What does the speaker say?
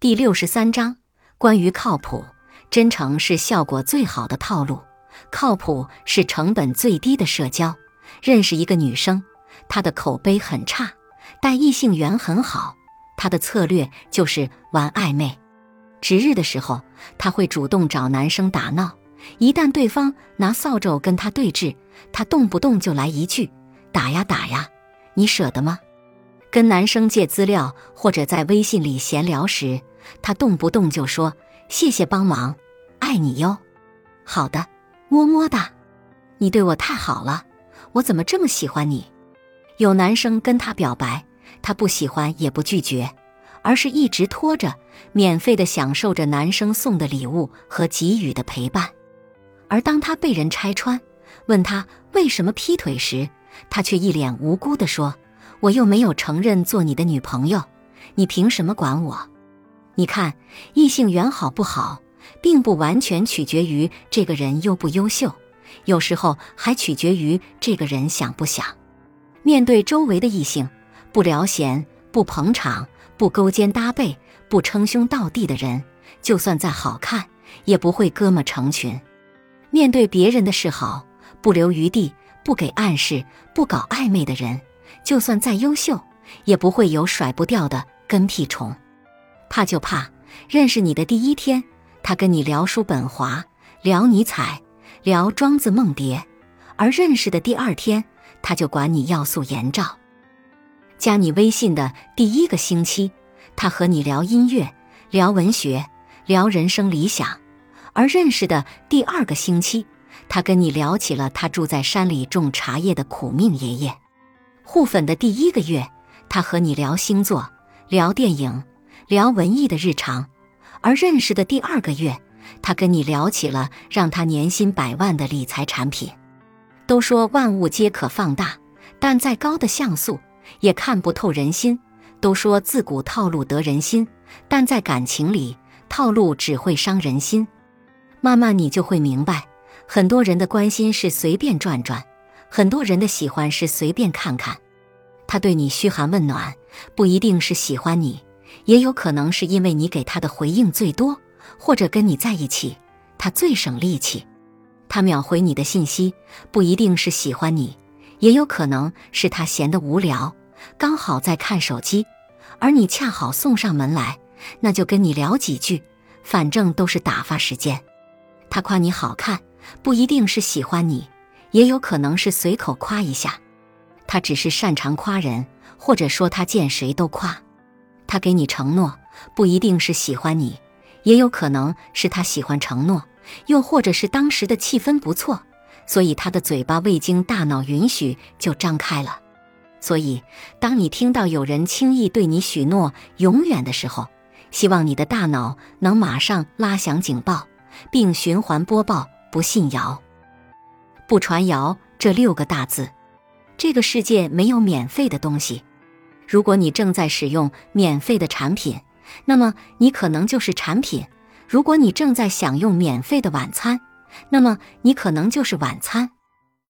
第六十三章，关于靠谱，真诚是效果最好的套路。靠谱是成本最低的社交。认识一个女生，她的口碑很差，但异性缘很好。她的策略就是玩暧昧。值日的时候，她会主动找男生打闹。一旦对方拿扫帚跟她对峙，她动不动就来一句：“打呀打呀，你舍得吗？”跟男生借资料或者在微信里闲聊时，他动不动就说“谢谢帮忙，爱你哟”。好的，么么哒，你对我太好了，我怎么这么喜欢你？有男生跟他表白，他不喜欢也不拒绝，而是一直拖着，免费的享受着男生送的礼物和给予的陪伴。而当他被人拆穿，问他为什么劈腿时，他却一脸无辜地说。我又没有承认做你的女朋友，你凭什么管我？你看，异性缘好不好，并不完全取决于这个人优不优秀，有时候还取决于这个人想不想。面对周围的异性，不聊闲、不捧场、不勾肩搭背、不称兄道弟的人，就算再好看，也不会哥们成群。面对别人的示好，不留余地、不给暗示、不搞暧昧的人。就算再优秀，也不会有甩不掉的跟屁虫。怕就怕认识你的第一天，他跟你聊叔本华，聊尼采，聊庄子梦蝶；而认识的第二天，他就管你要素颜照。加你微信的第一个星期，他和你聊音乐，聊文学，聊人生理想；而认识的第二个星期，他跟你聊起了他住在山里种茶叶的苦命爷爷。互粉的第一个月，他和你聊星座、聊电影、聊文艺的日常；而认识的第二个月，他跟你聊起了让他年薪百万的理财产品。都说万物皆可放大，但再高的像素也看不透人心。都说自古套路得人心，但在感情里，套路只会伤人心。慢慢你就会明白，很多人的关心是随便转转。很多人的喜欢是随便看看，他对你嘘寒问暖，不一定是喜欢你，也有可能是因为你给他的回应最多，或者跟你在一起他最省力气。他秒回你的信息，不一定是喜欢你，也有可能是他闲得无聊，刚好在看手机，而你恰好送上门来，那就跟你聊几句，反正都是打发时间。他夸你好看，不一定是喜欢你。也有可能是随口夸一下，他只是擅长夸人，或者说他见谁都夸。他给你承诺，不一定是喜欢你，也有可能是他喜欢承诺，又或者是当时的气氛不错，所以他的嘴巴未经大脑允许就张开了。所以，当你听到有人轻易对你许诺永远的时候，希望你的大脑能马上拉响警报，并循环播报“不信谣”。不传谣这六个大字，这个世界没有免费的东西。如果你正在使用免费的产品，那么你可能就是产品；如果你正在享用免费的晚餐，那么你可能就是晚餐。